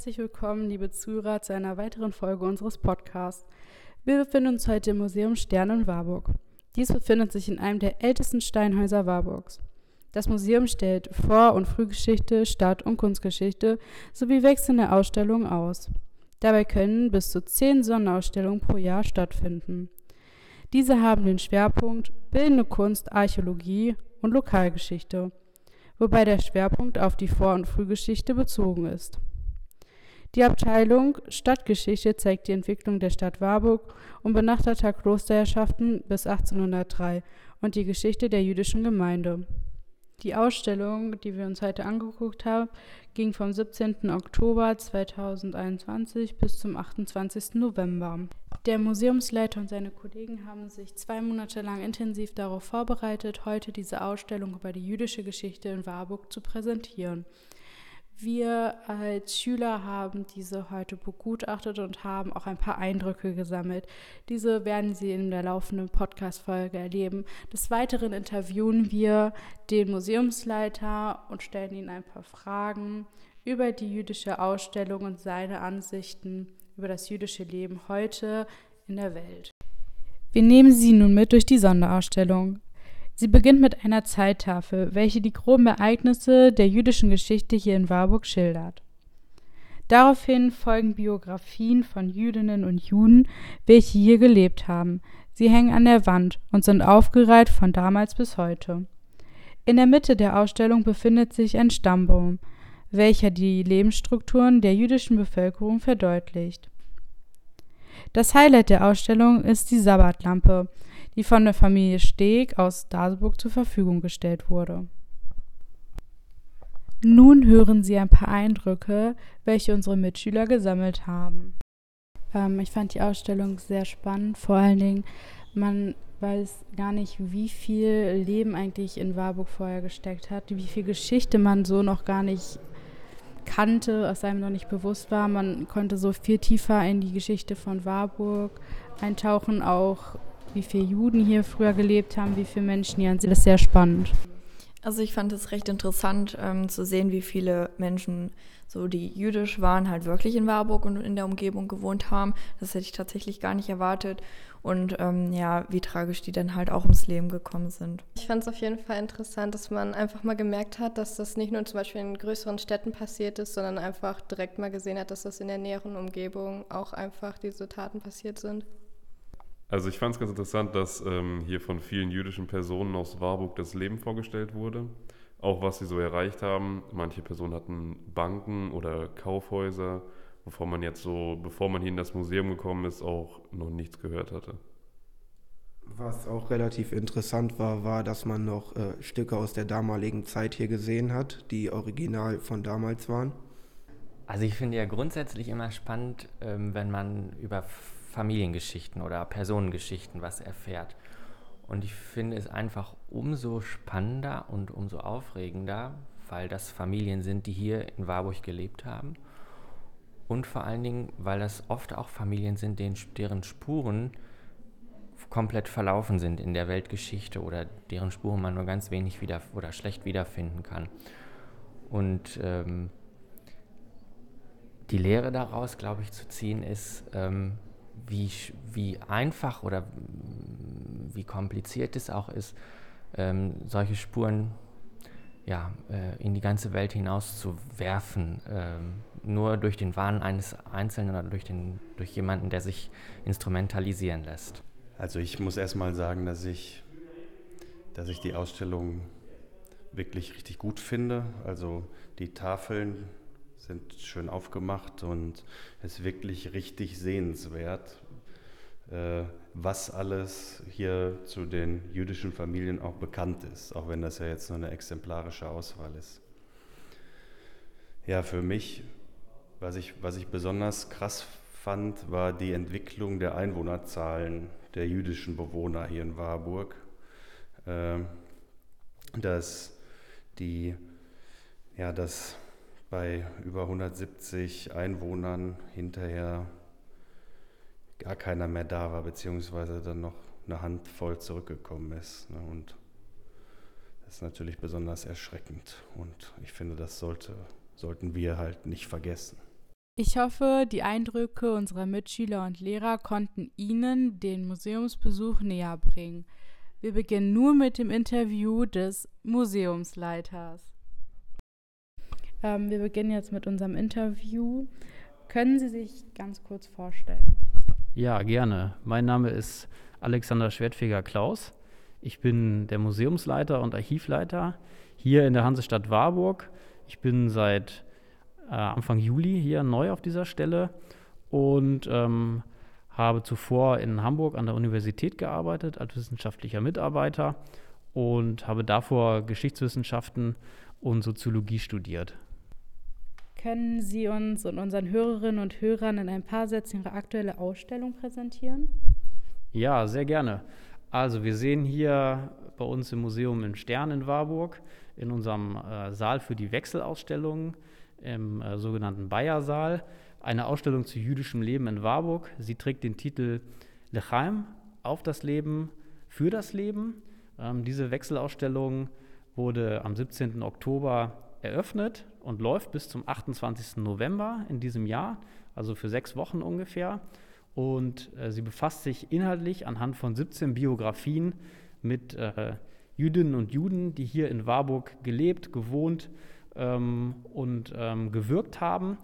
Herzlich willkommen, liebe Zuhörer, zu einer weiteren Folge unseres Podcasts. Wir befinden uns heute im Museum Stern in Warburg. Dies befindet sich in einem der ältesten Steinhäuser Warburgs. Das Museum stellt Vor- und Frühgeschichte, Stadt- und Kunstgeschichte sowie wechselnde Ausstellungen aus. Dabei können bis zu zehn Sonderausstellungen pro Jahr stattfinden. Diese haben den Schwerpunkt Bildende Kunst, Archäologie und Lokalgeschichte, wobei der Schwerpunkt auf die Vor- und Frühgeschichte bezogen ist. Die Abteilung Stadtgeschichte zeigt die Entwicklung der Stadt Warburg und benachteter Klosterherrschaften bis 1803 und die Geschichte der jüdischen Gemeinde. Die Ausstellung, die wir uns heute angeguckt haben, ging vom 17. Oktober 2021 bis zum 28. November. Der Museumsleiter und seine Kollegen haben sich zwei Monate lang intensiv darauf vorbereitet, heute diese Ausstellung über die jüdische Geschichte in Warburg zu präsentieren. Wir als Schüler haben diese heute begutachtet und haben auch ein paar Eindrücke gesammelt. Diese werden Sie in der laufenden Podcast-Folge erleben. Des Weiteren interviewen wir den Museumsleiter und stellen Ihnen ein paar Fragen über die jüdische Ausstellung und seine Ansichten über das jüdische Leben heute in der Welt. Wir nehmen Sie nun mit durch die Sonderausstellung. Sie beginnt mit einer Zeittafel, welche die groben Ereignisse der jüdischen Geschichte hier in Warburg schildert. Daraufhin folgen Biografien von Jüdinnen und Juden, welche hier gelebt haben. Sie hängen an der Wand und sind aufgereiht von damals bis heute. In der Mitte der Ausstellung befindet sich ein Stammbaum, welcher die Lebensstrukturen der jüdischen Bevölkerung verdeutlicht. Das Highlight der Ausstellung ist die Sabbatlampe, die von der Familie Steg aus Daseburg zur Verfügung gestellt wurde. Nun hören Sie ein paar Eindrücke, welche unsere Mitschüler gesammelt haben. Ähm, ich fand die Ausstellung sehr spannend, vor allen Dingen, man weiß gar nicht, wie viel Leben eigentlich in Warburg vorher gesteckt hat, wie viel Geschichte man so noch gar nicht kannte, was einem noch nicht bewusst war. Man konnte so viel tiefer in die Geschichte von Warburg eintauchen, auch wie viele Juden hier früher gelebt haben, wie viele Menschen hier. Das ist sehr spannend. Also ich fand es recht interessant ähm, zu sehen, wie viele Menschen, so die jüdisch waren, halt wirklich in Warburg und in der Umgebung gewohnt haben. Das hätte ich tatsächlich gar nicht erwartet. Und ähm, ja, wie tragisch die dann halt auch ums Leben gekommen sind. Ich fand es auf jeden Fall interessant, dass man einfach mal gemerkt hat, dass das nicht nur zum Beispiel in größeren Städten passiert ist, sondern einfach direkt mal gesehen hat, dass das in der näheren Umgebung auch einfach diese Taten passiert sind. Also ich fand es ganz interessant, dass ähm, hier von vielen jüdischen Personen aus Warburg das Leben vorgestellt wurde. Auch was sie so erreicht haben. Manche Personen hatten Banken oder Kaufhäuser, wovon man jetzt so, bevor man hier in das Museum gekommen ist, auch noch nichts gehört hatte. Was auch relativ interessant war, war, dass man noch äh, Stücke aus der damaligen Zeit hier gesehen hat, die original von damals waren. Also ich finde ja grundsätzlich immer spannend, ähm, wenn man über Familiengeschichten oder Personengeschichten was erfährt. Und ich finde es einfach umso spannender und umso aufregender, weil das Familien sind, die hier in Warburg gelebt haben. Und vor allen Dingen, weil das oft auch Familien sind, deren Spuren komplett verlaufen sind in der Weltgeschichte oder deren Spuren man nur ganz wenig wieder oder schlecht wiederfinden kann. Und ähm, die Lehre daraus, glaube ich, zu ziehen ist, ähm, wie, wie einfach oder wie kompliziert es auch ist, ähm, solche Spuren ja, äh, in die ganze Welt hinaus zu werfen, ähm, nur durch den Wahn eines Einzelnen oder durch, den, durch jemanden, der sich instrumentalisieren lässt. Also ich muss erstmal sagen, dass ich, dass ich die Ausstellung wirklich richtig gut finde. Also die Tafeln, sind schön aufgemacht und es ist wirklich richtig sehenswert, äh, was alles hier zu den jüdischen Familien auch bekannt ist, auch wenn das ja jetzt nur eine exemplarische Auswahl ist. Ja, für mich, was ich, was ich besonders krass fand, war die Entwicklung der Einwohnerzahlen der jüdischen Bewohner hier in Warburg. Äh, dass die, ja, dass bei über 170 Einwohnern hinterher gar keiner mehr da war, beziehungsweise dann noch eine Handvoll zurückgekommen ist. Ne? Und das ist natürlich besonders erschreckend. Und ich finde, das sollte, sollten wir halt nicht vergessen. Ich hoffe, die Eindrücke unserer Mitschüler und Lehrer konnten Ihnen den Museumsbesuch näher bringen. Wir beginnen nun mit dem Interview des Museumsleiters. Ähm, wir beginnen jetzt mit unserem Interview. Können Sie sich ganz kurz vorstellen? Ja, gerne. Mein Name ist Alexander Schwertfeger-Klaus. Ich bin der Museumsleiter und Archivleiter hier in der Hansestadt Warburg. Ich bin seit äh, Anfang Juli hier neu auf dieser Stelle und ähm, habe zuvor in Hamburg an der Universität gearbeitet als wissenschaftlicher Mitarbeiter und habe davor Geschichtswissenschaften und Soziologie studiert. Können Sie uns und unseren Hörerinnen und Hörern in ein paar Sätzen Ihre aktuelle Ausstellung präsentieren? Ja, sehr gerne. Also wir sehen hier bei uns im Museum in Stern in Warburg in unserem äh, Saal für die Wechselausstellungen im äh, sogenannten Bayersaal eine Ausstellung zu jüdischem Leben in Warburg. Sie trägt den Titel Lechaim auf das Leben, für das Leben. Ähm, diese Wechselausstellung wurde am 17. Oktober eröffnet und läuft bis zum 28. November in diesem Jahr, also für sechs Wochen ungefähr. Und äh, sie befasst sich inhaltlich anhand von 17 Biografien mit äh, Jüdinnen und Juden, die hier in Warburg gelebt, gewohnt ähm, und ähm, gewirkt haben.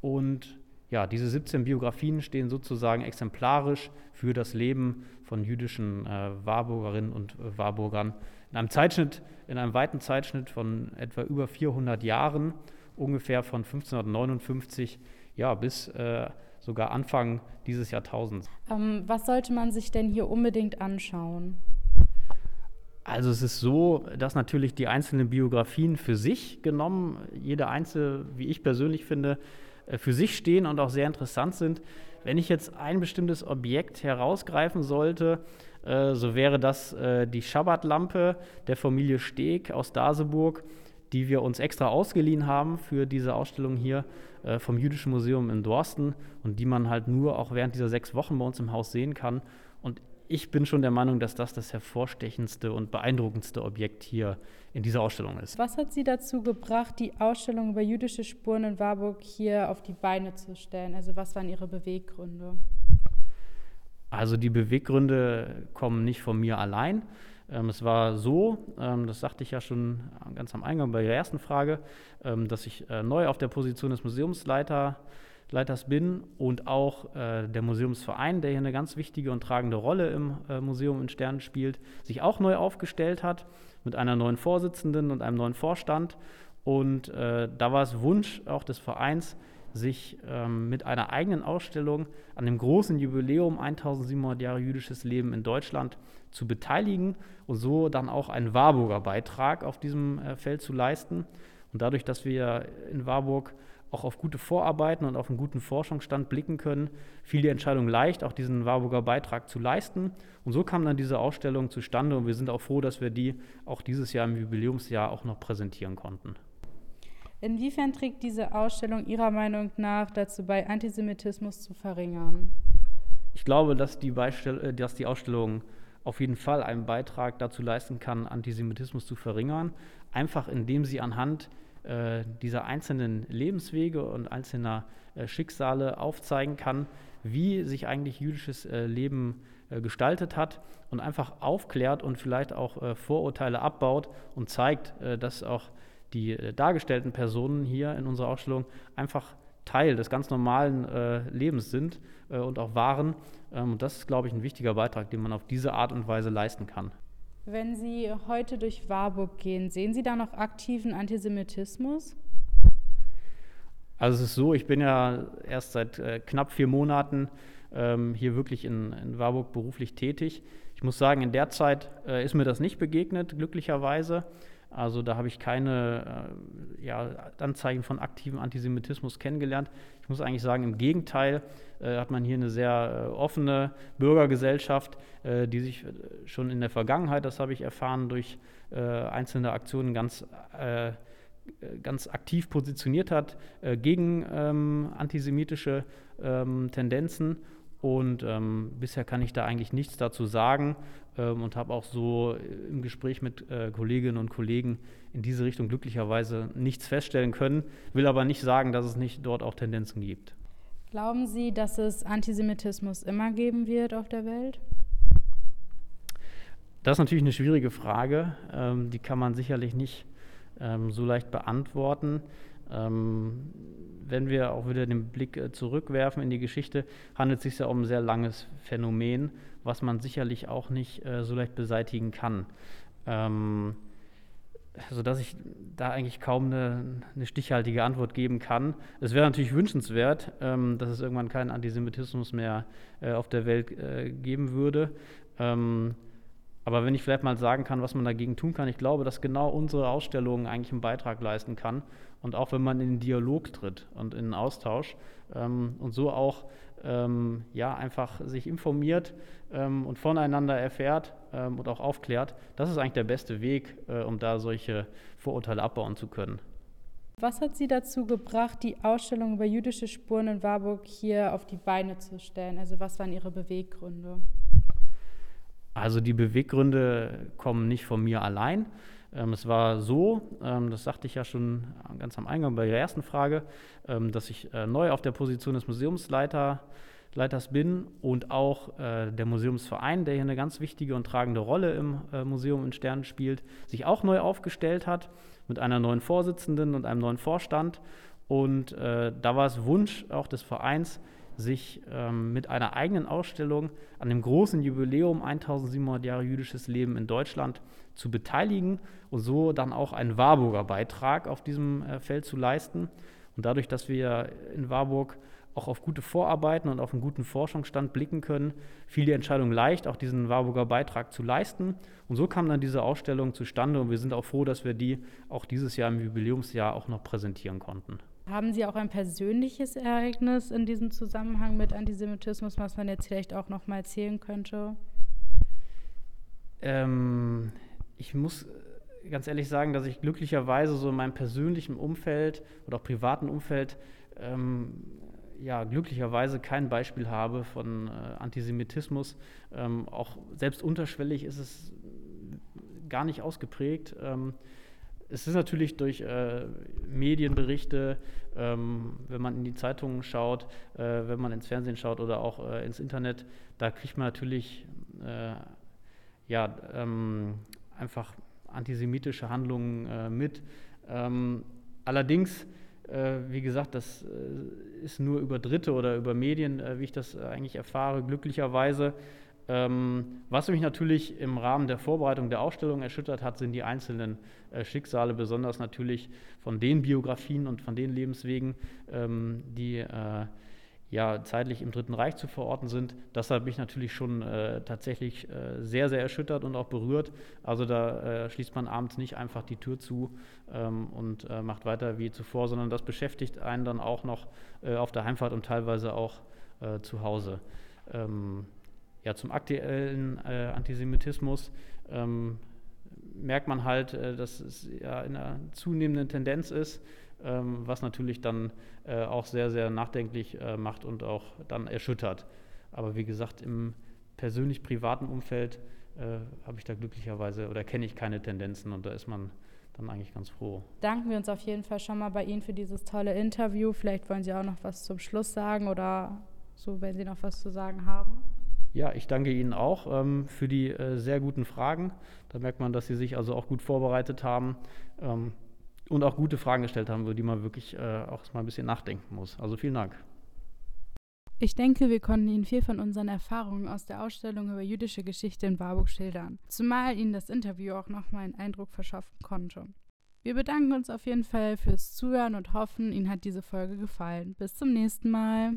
Und ja, diese 17 Biografien stehen sozusagen exemplarisch für das Leben von jüdischen äh, Warburgerinnen und äh, Warburgern. In einem Zeitschnitt, in einem weiten Zeitschnitt von etwa über 400 Jahren, ungefähr von 1559 ja, bis äh, sogar Anfang dieses Jahrtausends. Ähm, was sollte man sich denn hier unbedingt anschauen? Also es ist so, dass natürlich die einzelnen Biografien für sich genommen, jede einzelne, wie ich persönlich finde, für sich stehen und auch sehr interessant sind. Wenn ich jetzt ein bestimmtes Objekt herausgreifen sollte, äh, so wäre das äh, die Schabbatlampe der Familie Steg aus Daseburg, die wir uns extra ausgeliehen haben für diese Ausstellung hier vom Jüdischen Museum in Dorsten und die man halt nur auch während dieser sechs Wochen bei uns im Haus sehen kann. Und ich bin schon der Meinung, dass das das hervorstechendste und beeindruckendste Objekt hier in dieser Ausstellung ist. Was hat Sie dazu gebracht, die Ausstellung über jüdische Spuren in Warburg hier auf die Beine zu stellen? Also was waren Ihre Beweggründe? Also die Beweggründe kommen nicht von mir allein. Ähm, es war so, ähm, das sagte ich ja schon ganz am Eingang bei der ersten Frage, ähm, dass ich äh, neu auf der Position des Museumsleiters Leiters bin und auch äh, der Museumsverein, der hier eine ganz wichtige und tragende Rolle im äh, Museum in Sternen spielt, sich auch neu aufgestellt hat mit einer neuen Vorsitzenden und einem neuen Vorstand. Und äh, da war es Wunsch auch des Vereins, sich ähm, mit einer eigenen Ausstellung an dem großen Jubiläum 1700 Jahre jüdisches Leben in Deutschland zu beteiligen und so dann auch einen Warburger Beitrag auf diesem äh, Feld zu leisten. Und dadurch, dass wir in Warburg auch auf gute Vorarbeiten und auf einen guten Forschungsstand blicken können, fiel die Entscheidung leicht, auch diesen Warburger Beitrag zu leisten. Und so kam dann diese Ausstellung zustande und wir sind auch froh, dass wir die auch dieses Jahr im Jubiläumsjahr auch noch präsentieren konnten. Inwiefern trägt diese Ausstellung Ihrer Meinung nach dazu bei, Antisemitismus zu verringern? Ich glaube, dass die, Beistell äh, dass die Ausstellung auf jeden Fall einen Beitrag dazu leisten kann, Antisemitismus zu verringern, einfach indem sie anhand äh, dieser einzelnen Lebenswege und einzelner äh, Schicksale aufzeigen kann, wie sich eigentlich jüdisches äh, Leben äh, gestaltet hat und einfach aufklärt und vielleicht auch äh, Vorurteile abbaut und zeigt, äh, dass auch die dargestellten Personen hier in unserer Ausstellung einfach Teil des ganz normalen Lebens sind und auch waren. Ähm, und das ist, glaube ich, ein wichtiger Beitrag, den man auf diese Art und Weise leisten kann. Wenn Sie heute durch Warburg gehen, sehen Sie da noch aktiven Antisemitismus? Also es ist so, ich bin ja erst seit äh, knapp vier Monaten ähm, hier wirklich in, in, Warburg beruflich tätig. Ich muss sagen, in der Zeit äh, ist mir das nicht begegnet, glücklicherweise. Also da habe ich keine äh, ja, Anzeichen von aktivem Antisemitismus kennengelernt. Ich muss eigentlich sagen, im Gegenteil äh, hat man hier eine sehr äh, offene Bürgergesellschaft, äh, die sich äh, schon in der Vergangenheit, das habe ich erfahren, durch äh, einzelne Aktionen ganz, ganz aktiv positioniert hat gegen ähm, antisemitische ähm, Tendenzen. Und ähm, bisher kann ich da eigentlich nichts dazu sagen ähm, und habe auch so im Gespräch mit äh, Kolleginnen und Kollegen in diese Richtung glücklicherweise nichts feststellen können, will aber nicht sagen, dass es nicht dort auch Tendenzen gibt. Glauben Sie, dass es Antisemitismus immer geben wird auf der Welt? Das ist natürlich eine schwierige Frage. Ähm, die kann man sicherlich nicht ähm, so leicht beantworten. Ähm, wenn wir auch wieder den Blick äh, zurückwerfen in die Geschichte, handelt es sich ja um ein sehr langes Phänomen, was man sicherlich auch nicht äh, so leicht beseitigen kann. Ähm, sodass ich da eigentlich kaum eine, eine, stichhaltige Antwort geben kann. Es wäre natürlich wünschenswert, ähm, dass es irgendwann keinen Antisemitismus mehr äh, auf der Welt äh, geben würde. Ähm, aber wenn ich vielleicht mal sagen kann, was man dagegen tun kann, ich glaube, dass genau unsere Ausstellung eigentlich einen Beitrag leisten kann. Und auch wenn man in den Dialog tritt und in den Austausch ähm, und so auch ähm, ja, einfach sich informiert ähm, und voneinander erfährt ähm, und auch aufklärt, das ist eigentlich der beste Weg, äh, um da solche Vorurteile abbauen zu können. Was hat Sie dazu gebracht, die Ausstellung über jüdische Spuren in Warburg hier auf die Beine zu stellen? Also was waren Ihre Beweggründe? Also die Beweggründe kommen nicht von mir allein. Ähm, es war so, ähm, das sagte ich ja schon ganz am Eingang bei der ersten Frage, ähm, dass ich äh, neu auf der Position des Museumsleiters bin und auch äh, der Museumsverein, der hier eine ganz wichtige und tragende Rolle im äh, Museum in Sternen spielt, sich auch neu aufgestellt hat mit einer neuen Vorsitzenden und einem neuen Vorstand. Und äh, da war es Wunsch auch des Vereins, sich ähm, mit einer eigenen Ausstellung an dem großen Jubiläum 1700 Jahre jüdisches Leben in Deutschland zu beteiligen und so dann auch einen Warburger Beitrag auf diesem äh, Feld zu leisten. Und dadurch, dass wir in Warburg auch auf gute Vorarbeiten und auf einen guten Forschungsstand blicken können, fiel die Entscheidung leicht, auch diesen Warburger Beitrag zu leisten. Und so kam dann diese Ausstellung zustande und wir sind auch froh, dass wir die auch dieses Jahr im Jubiläumsjahr auch noch präsentieren konnten. Haben Sie auch ein persönliches Ereignis in diesem Zusammenhang mit Antisemitismus, was man jetzt vielleicht auch noch mal erzählen könnte? Ähm, ich muss ganz ehrlich sagen, dass ich glücklicherweise so in meinem persönlichen Umfeld oder auch privaten Umfeld ähm, ja, glücklicherweise kein Beispiel habe von äh, Antisemitismus. Ähm, auch selbst unterschwellig ist es gar nicht ausgeprägt. Ähm, es ist natürlich durch äh, Medienberichte, ähm, wenn man in die Zeitungen schaut, äh, wenn man ins Fernsehen schaut oder auch äh, ins Internet, da kriegt man natürlich äh, ja, ähm, einfach antisemitische Handlungen äh, mit. Ähm, allerdings, äh, wie gesagt, das ist nur über Dritte oder über Medien, wie ich das eigentlich erfahre, glücklicherweise. Ähm, was mich natürlich im Rahmen der Vorbereitung der Ausstellung erschüttert hat, sind die einzelnen äh, Schicksale, besonders natürlich von den Biografien und von den Lebenswegen, ähm, die äh, ja zeitlich im Dritten Reich zu verorten sind. Das hat mich natürlich schon äh, tatsächlich sehr, sehr erschüttert und auch berührt. Also da schließt man abends nicht einfach die Tür zu ähm, und macht weiter wie zuvor, sondern das beschäftigt einen dann auch noch auf der Heimfahrt und teilweise auch zu Hause. Ja, zum aktuellen äh, Antisemitismus ähm, merkt man halt, äh, dass es ja in einer zunehmenden Tendenz ist, ähm, was natürlich dann äh, auch sehr, sehr nachdenklich äh, macht und auch dann erschüttert. Aber wie gesagt, im persönlich privaten Umfeld äh, habe ich da glücklicherweise oder kenne ich keine Tendenzen und da ist man dann eigentlich ganz froh. Danken wir uns auf jeden Fall schon mal bei Ihnen für dieses tolle Interview. Vielleicht wollen Sie auch noch was zum Schluss sagen oder so, wenn Sie noch was zu sagen haben. Ja, ich danke Ihnen auch ähm, für die äh, sehr guten Fragen. Da merkt man, dass Sie sich also auch gut vorbereitet haben ähm, und auch gute Fragen gestellt haben, über die man wirklich äh, auch mal ein bisschen nachdenken muss. Also vielen Dank. Ich denke, wir konnten Ihnen viel von unseren Erfahrungen aus der Ausstellung über jüdische Geschichte in Warburg schildern, zumal Ihnen das Interview auch nochmal einen Eindruck verschaffen konnte. Wir bedanken uns auf jeden Fall fürs Zuhören und hoffen, Ihnen hat diese Folge gefallen. Bis zum nächsten Mal.